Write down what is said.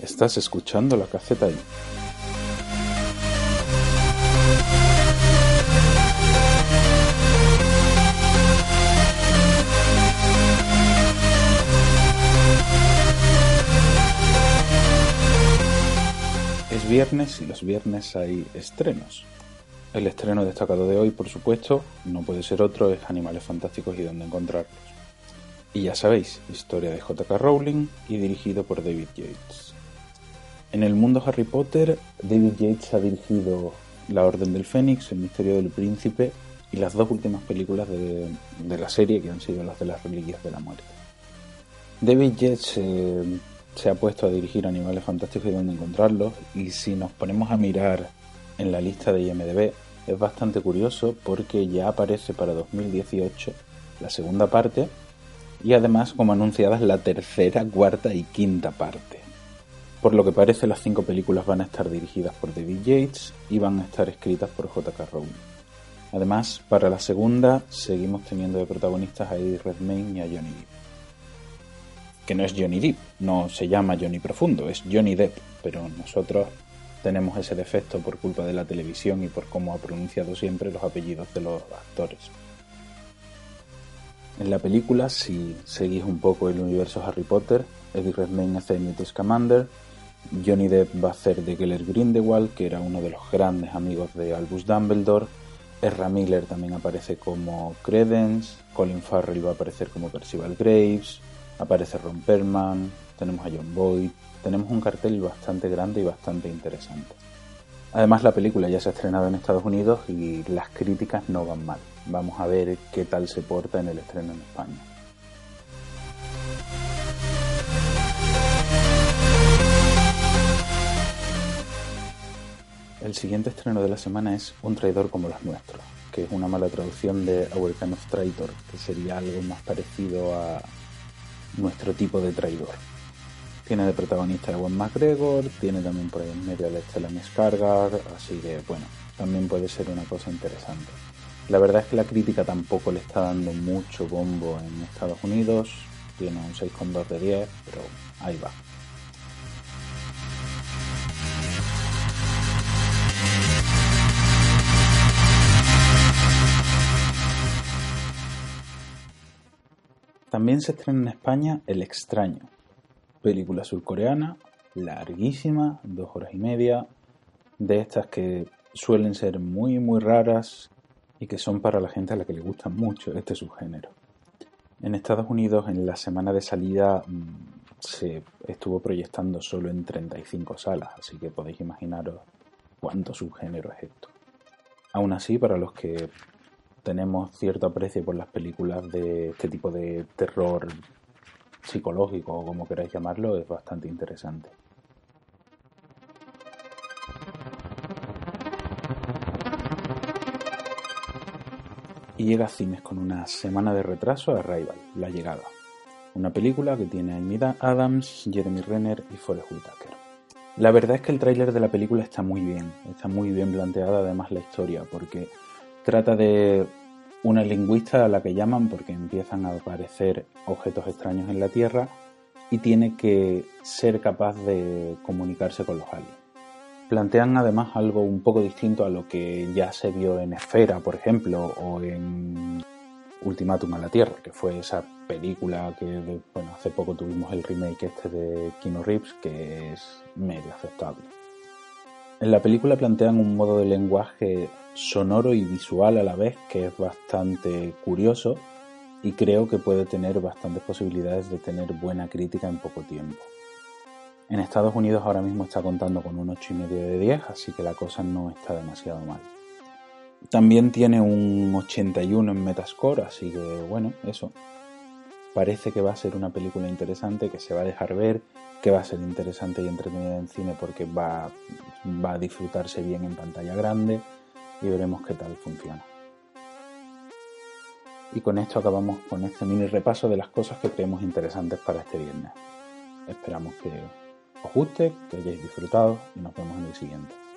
Estás escuchando la Caceta ahí. Es viernes y los viernes hay estrenos. El estreno destacado de hoy, por supuesto, no puede ser otro, es Animales Fantásticos y dónde encontrarlos. Y ya sabéis, historia de J.K. Rowling y dirigido por David Yates. En el mundo Harry Potter, David Yates ha dirigido La Orden del Fénix, El Misterio del Príncipe y las dos últimas películas de, de la serie que han sido las de las Reliquias de la Muerte. David Yates eh, se ha puesto a dirigir Animales Fantásticos y dónde encontrarlos y si nos ponemos a mirar en la lista de IMDB es bastante curioso porque ya aparece para 2018 la segunda parte y además como anunciadas la tercera, cuarta y quinta parte. Por lo que parece las cinco películas van a estar dirigidas por David Yates y van a estar escritas por J.K. Rowling. Además, para la segunda seguimos teniendo de protagonistas a Eddie Redmayne y a Johnny Depp. Que no es Johnny Depp, no se llama Johnny Profundo, es Johnny Depp, pero nosotros tenemos ese defecto por culpa de la televisión y por cómo ha pronunciado siempre los apellidos de los actores. En la película, si seguís un poco el universo Harry Potter, Eddie Redmayne hace Newt Scamander, Johnny Depp va a hacer de Geller Grindelwald, que era uno de los grandes amigos de Albus Dumbledore, Ezra Miller también aparece como Credence, Colin Farrell va a aparecer como Percival Graves, aparece Ron Perlman, tenemos a John Boyd, tenemos un cartel bastante grande y bastante interesante. Además la película ya se ha estrenado en Estados Unidos y las críticas no van mal. Vamos a ver qué tal se porta en el estreno en España. El siguiente estreno de la semana es Un traidor como los nuestros, que es una mala traducción de Our Kind of Traitor, que sería algo más parecido a nuestro tipo de traidor. Tiene de protagonista a Ewan McGregor, tiene también por ahí en medio a Stellan Skarsgård, así que bueno, también puede ser una cosa interesante. La verdad es que la crítica tampoco le está dando mucho bombo en Estados Unidos, tiene un 6,2 de 10, pero ahí va. También se estrena en España El extraño, película surcoreana, larguísima, dos horas y media, de estas que suelen ser muy muy raras y que son para la gente a la que le gusta mucho este subgénero. En Estados Unidos en la semana de salida se estuvo proyectando solo en 35 salas, así que podéis imaginaros cuánto subgénero es esto. Aún así, para los que tenemos cierto aprecio por las películas de este tipo de terror psicológico o como queráis llamarlo, es bastante interesante. Y llega a cines con una semana de retraso a Arrival, La Llegada, una película que tiene a Amy Adams, Jeremy Renner y Forrest Whitaker. La verdad es que el tráiler de la película está muy bien, está muy bien planteada además la historia, porque trata de una lingüista a la que llaman porque empiezan a aparecer objetos extraños en la Tierra y tiene que ser capaz de comunicarse con los aliens. Plantean además algo un poco distinto a lo que ya se vio en Esfera, por ejemplo, o en Ultimátum a la Tierra, que fue esa película que bueno, hace poco tuvimos el remake este de Kino Reeves, que es medio aceptable. En la película plantean un modo de lenguaje sonoro y visual a la vez que es bastante curioso y creo que puede tener bastantes posibilidades de tener buena crítica en poco tiempo. En Estados Unidos ahora mismo está contando con un 8,5 de 10, así que la cosa no está demasiado mal. También tiene un 81 en Metascore, así que bueno, eso. Parece que va a ser una película interesante, que se va a dejar ver, que va a ser interesante y entretenida en cine porque va, va a disfrutarse bien en pantalla grande y veremos qué tal funciona. Y con esto acabamos con este mini repaso de las cosas que creemos interesantes para este viernes. Esperamos que os guste, que hayáis disfrutado y nos vemos en el siguiente.